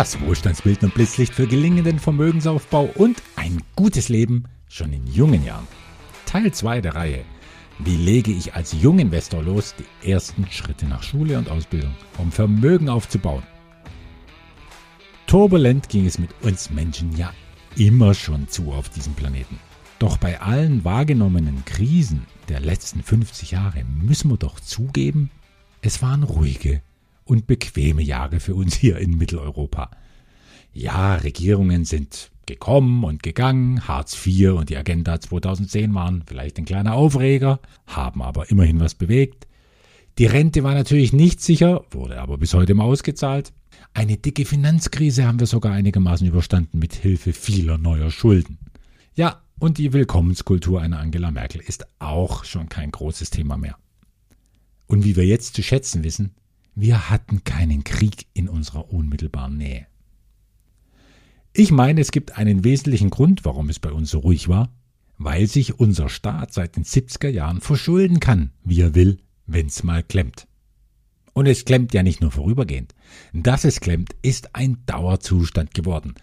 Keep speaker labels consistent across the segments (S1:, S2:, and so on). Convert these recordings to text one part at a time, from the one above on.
S1: das Wohlstandsbild und Blitzlicht für gelingenden Vermögensaufbau und ein gutes Leben schon in jungen Jahren. Teil 2 der Reihe. Wie lege ich als Junginvestor los die ersten Schritte nach Schule und Ausbildung, um Vermögen aufzubauen? Turbulent ging es mit uns Menschen ja immer schon zu auf diesem Planeten. Doch bei allen wahrgenommenen Krisen der letzten 50 Jahre müssen wir doch zugeben, es waren ruhige und bequeme Jahre für uns hier in Mitteleuropa. Ja, Regierungen sind gekommen und gegangen, Hartz IV und die Agenda 2010 waren vielleicht ein kleiner Aufreger, haben aber immerhin was bewegt. Die Rente war natürlich nicht sicher, wurde aber bis heute mal ausgezahlt. Eine dicke Finanzkrise haben wir sogar einigermaßen überstanden mit Hilfe vieler neuer Schulden. Ja, und die Willkommenskultur einer Angela Merkel ist auch schon kein großes Thema mehr. Und wie wir jetzt zu schätzen wissen, wir hatten keinen Krieg in unserer unmittelbaren Nähe. Ich meine, es gibt einen wesentlichen Grund, warum es bei uns so ruhig war, weil sich unser Staat seit den 70er Jahren verschulden kann, wie er will, wenn's mal klemmt. Und es klemmt ja nicht nur vorübergehend. Dass es klemmt, ist ein Dauerzustand geworden.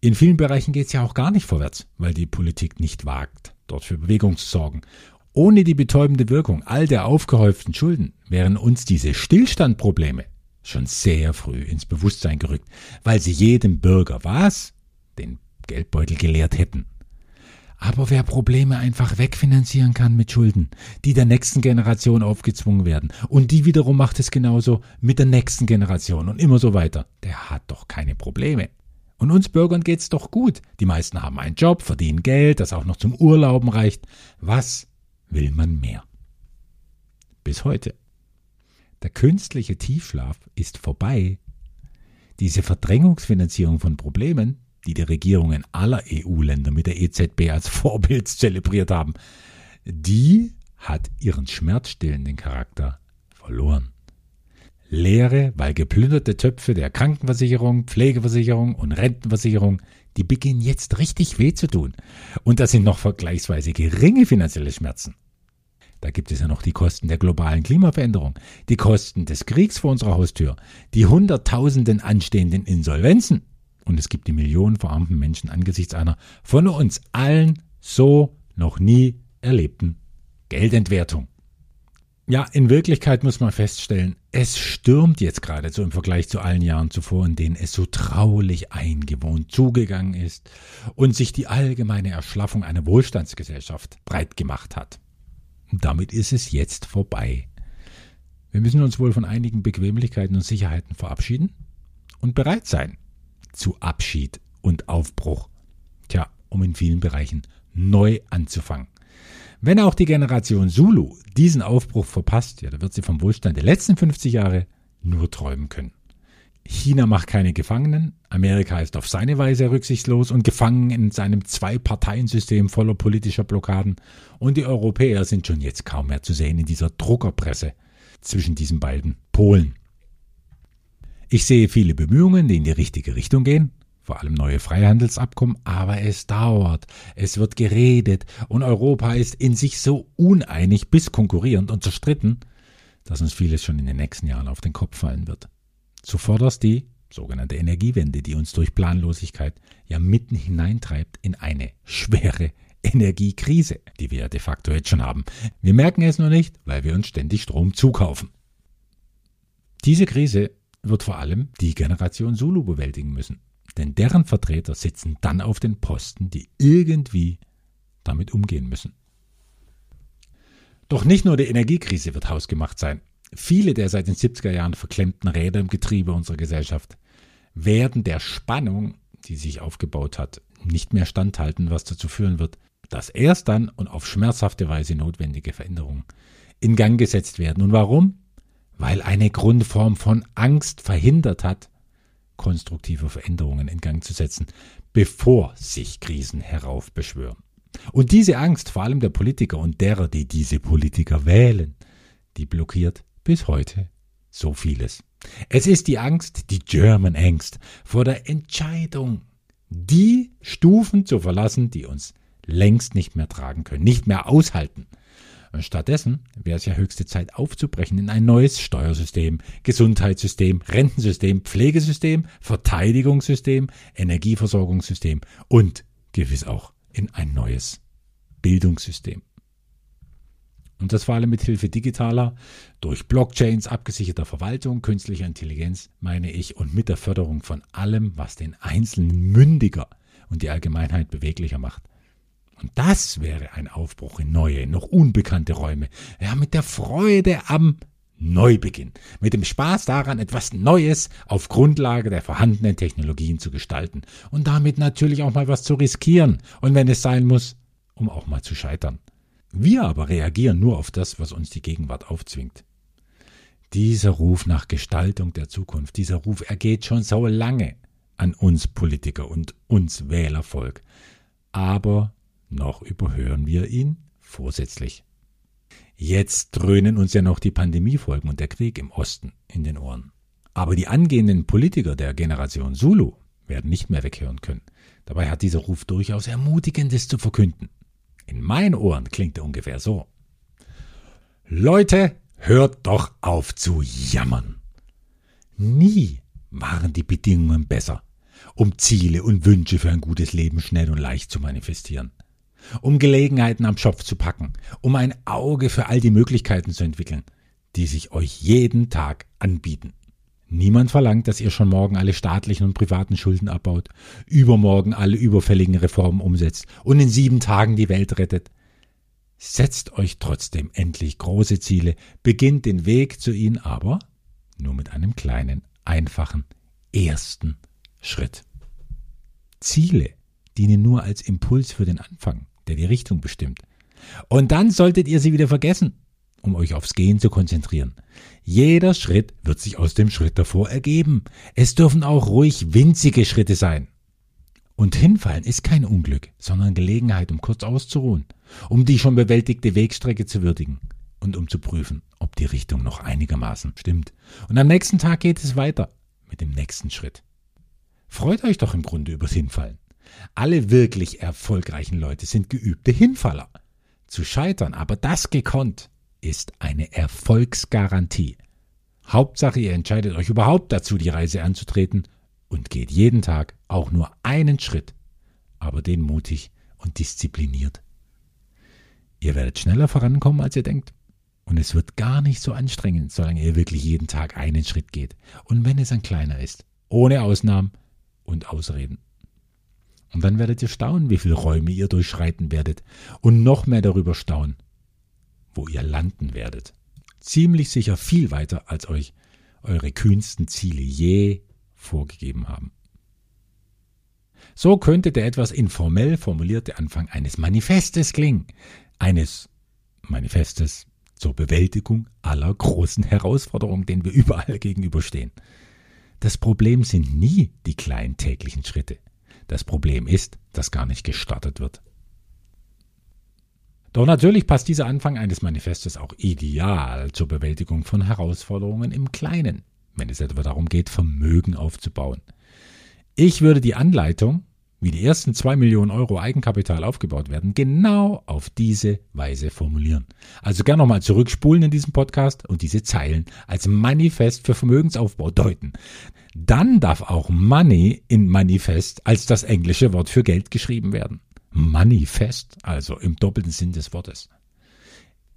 S1: In vielen Bereichen geht es ja auch gar nicht vorwärts, weil die Politik nicht wagt, dort für Bewegung zu sorgen. Ohne die betäubende Wirkung all der aufgehäuften Schulden wären uns diese Stillstandprobleme schon sehr früh ins Bewusstsein gerückt, weil sie jedem Bürger was? Den Geldbeutel geleert hätten. Aber wer Probleme einfach wegfinanzieren kann mit Schulden, die der nächsten Generation aufgezwungen werden, und die wiederum macht es genauso mit der nächsten Generation und immer so weiter, der hat doch keine Probleme. Und uns Bürgern geht's doch gut. Die meisten haben einen Job, verdienen Geld, das auch noch zum Urlauben reicht. Was will man mehr. Bis heute. Der künstliche Tiefschlaf ist vorbei. Diese Verdrängungsfinanzierung von Problemen, die die Regierungen aller EU-Länder mit der EZB als Vorbild zelebriert haben, die hat ihren schmerzstillenden Charakter verloren. Leere, weil geplünderte Töpfe der Krankenversicherung, Pflegeversicherung und Rentenversicherung die beginnen jetzt richtig weh zu tun. Und das sind noch vergleichsweise geringe finanzielle Schmerzen. Da gibt es ja noch die Kosten der globalen Klimaveränderung, die Kosten des Kriegs vor unserer Haustür, die Hunderttausenden anstehenden Insolvenzen. Und es gibt die Millionen verarmten Menschen angesichts einer von uns allen so noch nie erlebten Geldentwertung. Ja, in Wirklichkeit muss man feststellen, es stürmt jetzt geradezu im Vergleich zu allen Jahren zuvor, in denen es so traulich eingewohnt zugegangen ist und sich die allgemeine Erschlaffung einer Wohlstandsgesellschaft breit gemacht hat. Damit ist es jetzt vorbei. Wir müssen uns wohl von einigen Bequemlichkeiten und Sicherheiten verabschieden und bereit sein zu Abschied und Aufbruch. Tja, um in vielen Bereichen neu anzufangen. Wenn auch die Generation Zulu diesen Aufbruch verpasst, ja, da wird sie vom Wohlstand der letzten 50 Jahre nur träumen können. China macht keine Gefangenen, Amerika ist auf seine Weise rücksichtslos und gefangen in seinem Zwei-Parteien-System voller politischer Blockaden und die Europäer sind schon jetzt kaum mehr zu sehen in dieser Druckerpresse zwischen diesen beiden Polen. Ich sehe viele Bemühungen, die in die richtige Richtung gehen, vor allem neue Freihandelsabkommen, aber es dauert, es wird geredet und Europa ist in sich so uneinig bis konkurrierend und zerstritten, dass uns vieles schon in den nächsten Jahren auf den Kopf fallen wird. Zuvorderst die sogenannte Energiewende, die uns durch Planlosigkeit ja mitten hineintreibt in eine schwere Energiekrise, die wir ja de facto jetzt schon haben. Wir merken es nur nicht, weil wir uns ständig Strom zukaufen. Diese Krise wird vor allem die Generation Zulu bewältigen müssen. Denn deren Vertreter sitzen dann auf den Posten, die irgendwie damit umgehen müssen. Doch nicht nur die Energiekrise wird hausgemacht sein. Viele der seit den 70er Jahren verklemmten Räder im Getriebe unserer Gesellschaft werden der Spannung, die sich aufgebaut hat, nicht mehr standhalten, was dazu führen wird, dass erst dann und auf schmerzhafte Weise notwendige Veränderungen in Gang gesetzt werden. Und warum? Weil eine Grundform von Angst verhindert hat, konstruktive Veränderungen in Gang zu setzen, bevor sich Krisen heraufbeschwören. Und diese Angst, vor allem der Politiker und derer, die diese Politiker wählen, die blockiert bis heute so vieles. Es ist die Angst, die German Angst, vor der Entscheidung, die Stufen zu verlassen, die uns längst nicht mehr tragen können, nicht mehr aushalten. Stattdessen wäre es ja höchste Zeit aufzubrechen in ein neues Steuersystem, Gesundheitssystem, Rentensystem, Pflegesystem, Verteidigungssystem, Energieversorgungssystem und gewiss auch in ein neues Bildungssystem. Und das vor allem mit Hilfe digitaler, durch Blockchains abgesicherter Verwaltung, künstlicher Intelligenz, meine ich, und mit der Förderung von allem, was den Einzelnen mündiger und die Allgemeinheit beweglicher macht. Und das wäre ein Aufbruch in neue, noch unbekannte Räume. Ja, mit der Freude am Neubeginn. Mit dem Spaß daran, etwas Neues auf Grundlage der vorhandenen Technologien zu gestalten. Und damit natürlich auch mal was zu riskieren. Und wenn es sein muss, um auch mal zu scheitern. Wir aber reagieren nur auf das, was uns die Gegenwart aufzwingt. Dieser Ruf nach Gestaltung der Zukunft, dieser Ruf ergeht schon so lange an uns Politiker und uns Wählervolk. Aber noch überhören wir ihn vorsätzlich. Jetzt dröhnen uns ja noch die Pandemiefolgen und der Krieg im Osten in den Ohren. Aber die angehenden Politiker der Generation Zulu werden nicht mehr weghören können. Dabei hat dieser Ruf durchaus Ermutigendes zu verkünden. In meinen Ohren klingt er ungefähr so. Leute, hört doch auf zu jammern. Nie waren die Bedingungen besser, um Ziele und Wünsche für ein gutes Leben schnell und leicht zu manifestieren um Gelegenheiten am Schopf zu packen, um ein Auge für all die Möglichkeiten zu entwickeln, die sich euch jeden Tag anbieten. Niemand verlangt, dass ihr schon morgen alle staatlichen und privaten Schulden abbaut, übermorgen alle überfälligen Reformen umsetzt und in sieben Tagen die Welt rettet. Setzt euch trotzdem endlich große Ziele, beginnt den Weg zu ihnen aber nur mit einem kleinen, einfachen, ersten Schritt. Ziele dienen nur als Impuls für den Anfang der die Richtung bestimmt. Und dann solltet ihr sie wieder vergessen, um euch aufs Gehen zu konzentrieren. Jeder Schritt wird sich aus dem Schritt davor ergeben. Es dürfen auch ruhig winzige Schritte sein. Und hinfallen ist kein Unglück, sondern Gelegenheit, um kurz auszuruhen, um die schon bewältigte Wegstrecke zu würdigen und um zu prüfen, ob die Richtung noch einigermaßen stimmt. Und am nächsten Tag geht es weiter mit dem nächsten Schritt. Freut euch doch im Grunde übers Hinfallen. Alle wirklich erfolgreichen Leute sind geübte Hinfaller. Zu scheitern, aber das gekonnt, ist eine Erfolgsgarantie. Hauptsache, ihr entscheidet euch überhaupt dazu, die Reise anzutreten und geht jeden Tag auch nur einen Schritt, aber den mutig und diszipliniert. Ihr werdet schneller vorankommen, als ihr denkt. Und es wird gar nicht so anstrengend, solange ihr wirklich jeden Tag einen Schritt geht. Und wenn es ein kleiner ist. Ohne Ausnahmen und Ausreden. Und dann werdet ihr staunen, wie viele Räume ihr durchschreiten werdet und noch mehr darüber staunen, wo ihr landen werdet. Ziemlich sicher viel weiter, als euch eure kühnsten Ziele je vorgegeben haben. So könnte der etwas informell formulierte Anfang eines Manifestes klingen, eines Manifestes zur Bewältigung aller großen Herausforderungen, denen wir überall gegenüberstehen. Das Problem sind nie die kleinen täglichen Schritte. Das Problem ist, dass gar nicht gestartet wird. Doch natürlich passt dieser Anfang eines Manifestes auch ideal zur Bewältigung von Herausforderungen im Kleinen, wenn es etwa darum geht, Vermögen aufzubauen. Ich würde die Anleitung, wie die ersten zwei Millionen Euro Eigenkapital aufgebaut werden, genau auf diese Weise formulieren. Also gern nochmal zurückspulen in diesem Podcast und diese Zeilen als Manifest für Vermögensaufbau deuten dann darf auch Money in Manifest als das englische Wort für Geld geschrieben werden. Manifest, also im doppelten Sinn des Wortes.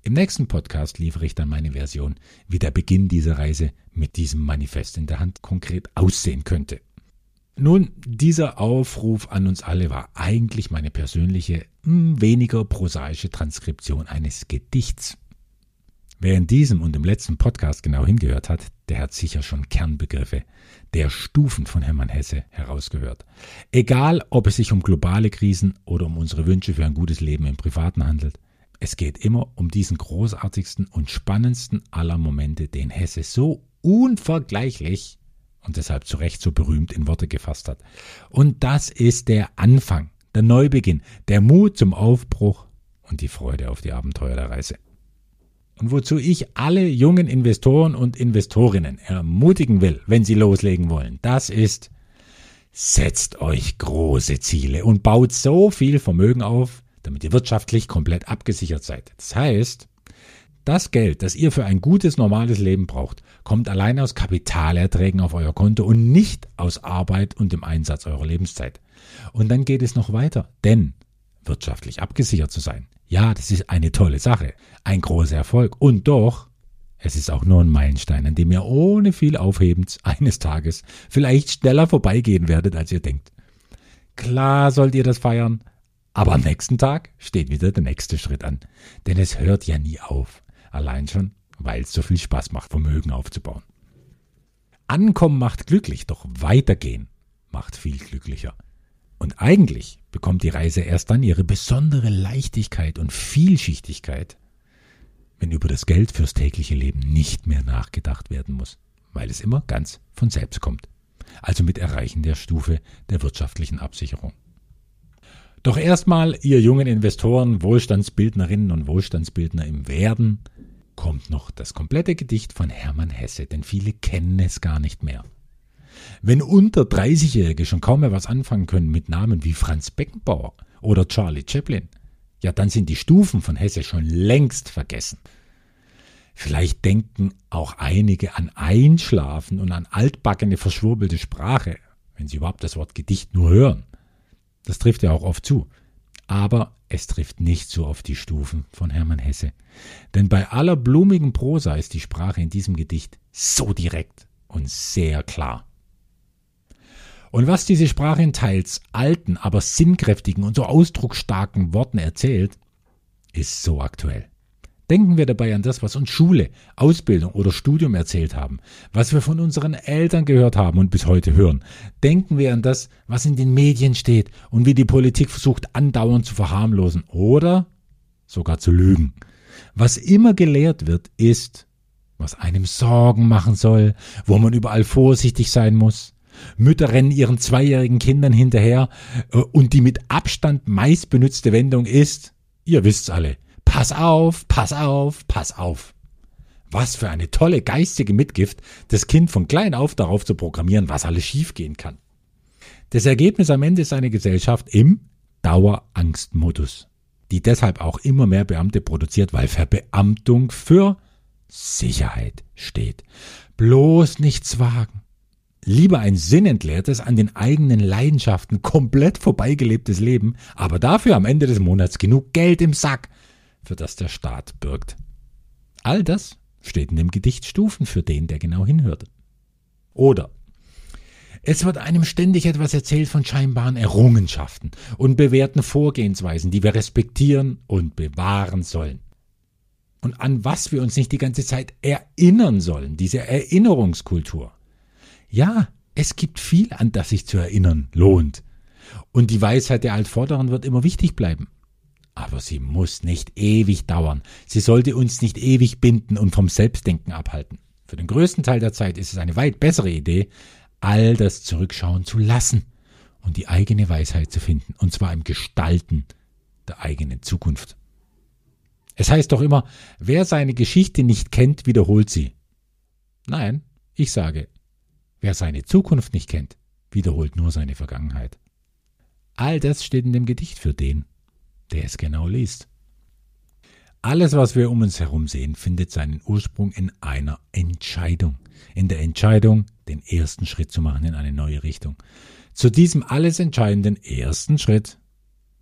S1: Im nächsten Podcast liefere ich dann meine Version, wie der Beginn dieser Reise mit diesem Manifest in der Hand konkret aussehen könnte. Nun, dieser Aufruf an uns alle war eigentlich meine persönliche, hm, weniger prosaische Transkription eines Gedichts. Wer in diesem und im letzten Podcast genau hingehört hat, der hat sicher schon Kernbegriffe der Stufen von Hermann Hesse herausgehört. Egal, ob es sich um globale Krisen oder um unsere Wünsche für ein gutes Leben im Privaten handelt, es geht immer um diesen großartigsten und spannendsten aller Momente, den Hesse so unvergleichlich und deshalb zu Recht so berühmt in Worte gefasst hat. Und das ist der Anfang, der Neubeginn, der Mut zum Aufbruch und die Freude auf die Abenteuer der Reise und wozu ich alle jungen Investoren und Investorinnen ermutigen will, wenn sie loslegen wollen, das ist, setzt euch große Ziele und baut so viel Vermögen auf, damit ihr wirtschaftlich komplett abgesichert seid. Das heißt, Das Geld, das ihr für ein gutes, normales Leben braucht, kommt allein aus Kapitalerträgen auf euer Konto und nicht aus Arbeit und dem Einsatz eurer Lebenszeit. Und dann geht es noch weiter, denn wirtschaftlich abgesichert zu sein, ja, das ist eine tolle Sache, ein großer Erfolg. Und doch, es ist auch nur ein Meilenstein, an dem ihr ohne viel Aufhebens eines Tages vielleicht schneller vorbeigehen werdet, als ihr denkt. Klar sollt ihr das feiern, aber am nächsten Tag steht wieder der nächste Schritt an, denn es hört ja nie auf. Allein schon, weil es so viel Spaß macht, Vermögen aufzubauen. Ankommen macht glücklich, doch weitergehen macht viel glücklicher. Und eigentlich bekommt die Reise erst dann ihre besondere Leichtigkeit und Vielschichtigkeit, wenn über das Geld fürs tägliche Leben nicht mehr nachgedacht werden muss, weil es immer ganz von selbst kommt. Also mit Erreichen der Stufe der wirtschaftlichen Absicherung. Doch erstmal, ihr jungen Investoren, Wohlstandsbildnerinnen und Wohlstandsbildner im Werden, kommt noch das komplette Gedicht von Hermann Hesse, denn viele kennen es gar nicht mehr. Wenn unter 30-Jährige schon kaum mehr was anfangen können mit Namen wie Franz Beckenbauer oder Charlie Chaplin, ja, dann sind die Stufen von Hesse schon längst vergessen. Vielleicht denken auch einige an Einschlafen und an altbackene, verschwurbelte Sprache, wenn sie überhaupt das Wort Gedicht nur hören. Das trifft ja auch oft zu. Aber es trifft nicht so auf die Stufen von Hermann Hesse. Denn bei aller blumigen Prosa ist die Sprache in diesem Gedicht so direkt und sehr klar. Und was diese Sprache in teils alten, aber sinnkräftigen und so ausdrucksstarken Worten erzählt, ist so aktuell. Denken wir dabei an das, was uns Schule, Ausbildung oder Studium erzählt haben, was wir von unseren Eltern gehört haben und bis heute hören. Denken wir an das, was in den Medien steht und wie die Politik versucht andauernd zu verharmlosen oder sogar zu lügen. Was immer gelehrt wird, ist, was einem Sorgen machen soll, wo man überall vorsichtig sein muss. Mütter rennen ihren zweijährigen Kindern hinterher äh, und die mit Abstand meist benutzte Wendung ist, ihr wisst's alle, Pass auf, pass auf, pass auf. Was für eine tolle geistige Mitgift, das Kind von klein auf darauf zu programmieren, was alles schiefgehen kann. Das Ergebnis am Ende ist eine Gesellschaft im Dauerangstmodus, die deshalb auch immer mehr Beamte produziert, weil Verbeamtung für Sicherheit steht. Bloß nichts wagen. Lieber ein sinnentleertes, an den eigenen Leidenschaften komplett vorbeigelebtes Leben, aber dafür am Ende des Monats genug Geld im Sack, für das der Staat bürgt. All das steht in dem Gedicht Stufen für den, der genau hinhört. Oder es wird einem ständig etwas erzählt von scheinbaren Errungenschaften und bewährten Vorgehensweisen, die wir respektieren und bewahren sollen. Und an was wir uns nicht die ganze Zeit erinnern sollen, diese Erinnerungskultur. Ja, es gibt viel, an das sich zu erinnern lohnt. Und die Weisheit der Altvorderen wird immer wichtig bleiben. Aber sie muss nicht ewig dauern. Sie sollte uns nicht ewig binden und vom Selbstdenken abhalten. Für den größten Teil der Zeit ist es eine weit bessere Idee, all das zurückschauen zu lassen und die eigene Weisheit zu finden, und zwar im Gestalten der eigenen Zukunft. Es heißt doch immer, wer seine Geschichte nicht kennt, wiederholt sie. Nein, ich sage, wer seine Zukunft nicht kennt, wiederholt nur seine Vergangenheit. All das steht in dem Gedicht für den, der es genau liest. Alles, was wir um uns herum sehen, findet seinen Ursprung in einer Entscheidung. In der Entscheidung, den ersten Schritt zu machen in eine neue Richtung. Zu diesem alles entscheidenden ersten Schritt,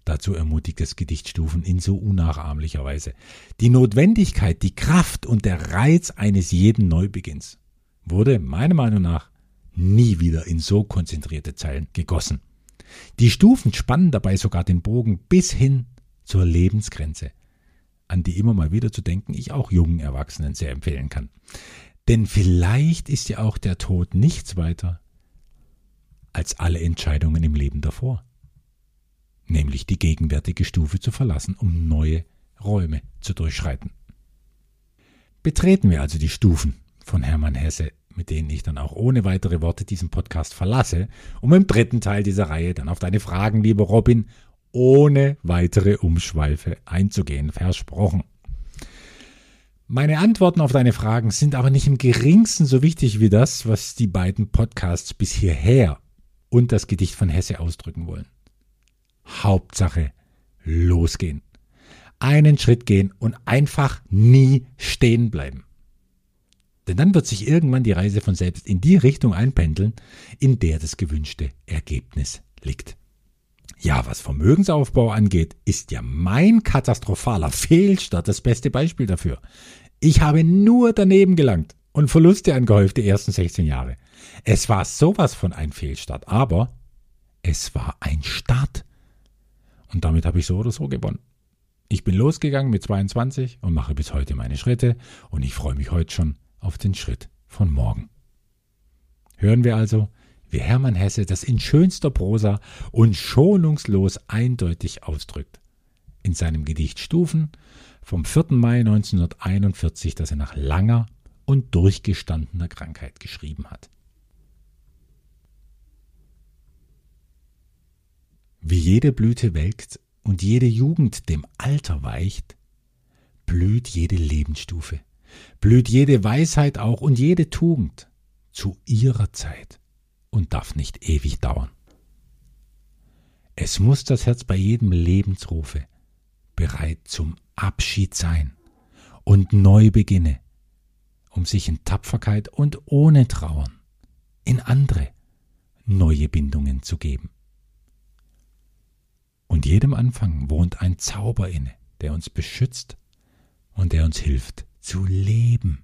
S1: dazu ermutigt das Gedicht Stufen in so unnachahmlicher Weise, die Notwendigkeit, die Kraft und der Reiz eines jeden Neubeginns wurde meiner Meinung nach nie wieder in so konzentrierte Zeilen gegossen. Die Stufen spannen dabei sogar den Bogen bis hin zur Lebensgrenze, an die immer mal wieder zu denken ich auch jungen Erwachsenen sehr empfehlen kann. Denn vielleicht ist ja auch der Tod nichts weiter als alle Entscheidungen im Leben davor, nämlich die gegenwärtige Stufe zu verlassen, um neue Räume zu durchschreiten. Betreten wir also die Stufen von Hermann Hesse, mit denen ich dann auch ohne weitere Worte diesen Podcast verlasse, um im dritten Teil dieser Reihe dann auf deine Fragen, lieber Robin, ohne weitere Umschweife einzugehen. Versprochen. Meine Antworten auf deine Fragen sind aber nicht im geringsten so wichtig wie das, was die beiden Podcasts bis hierher und das Gedicht von Hesse ausdrücken wollen. Hauptsache losgehen. einen Schritt gehen und einfach nie stehen bleiben. Denn dann wird sich irgendwann die Reise von selbst in die Richtung einpendeln, in der das gewünschte Ergebnis liegt. Ja, was Vermögensaufbau angeht, ist ja mein katastrophaler Fehlstart das beste Beispiel dafür. Ich habe nur daneben gelangt und Verluste angehäuft die ersten 16 Jahre. Es war sowas von ein Fehlstart, aber es war ein Start. Und damit habe ich so oder so gewonnen. Ich bin losgegangen mit 22 und mache bis heute meine Schritte und ich freue mich heute schon auf den Schritt von morgen. Hören wir also, wie Hermann Hesse das in schönster Prosa und schonungslos eindeutig ausdrückt. In seinem Gedicht Stufen vom 4. Mai 1941, das er nach langer und durchgestandener Krankheit geschrieben hat. Wie jede Blüte welkt und jede Jugend dem Alter weicht, blüht jede Lebensstufe, blüht jede Weisheit auch und jede Tugend zu ihrer Zeit und darf nicht ewig dauern. Es muss das Herz bei jedem Lebensrufe bereit zum Abschied sein und neu beginne, um sich in Tapferkeit und ohne Trauern in andere neue Bindungen zu geben. Und jedem Anfang wohnt ein Zauber inne, der uns beschützt und der uns hilft zu leben.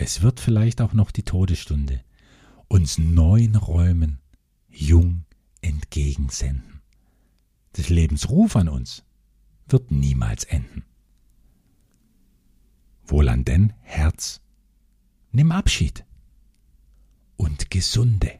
S1: Es wird vielleicht auch noch die Todesstunde uns neuen Räumen jung entgegensenden. Des Lebens Ruf an uns wird niemals enden. Wohlan denn, Herz, nimm Abschied und gesunde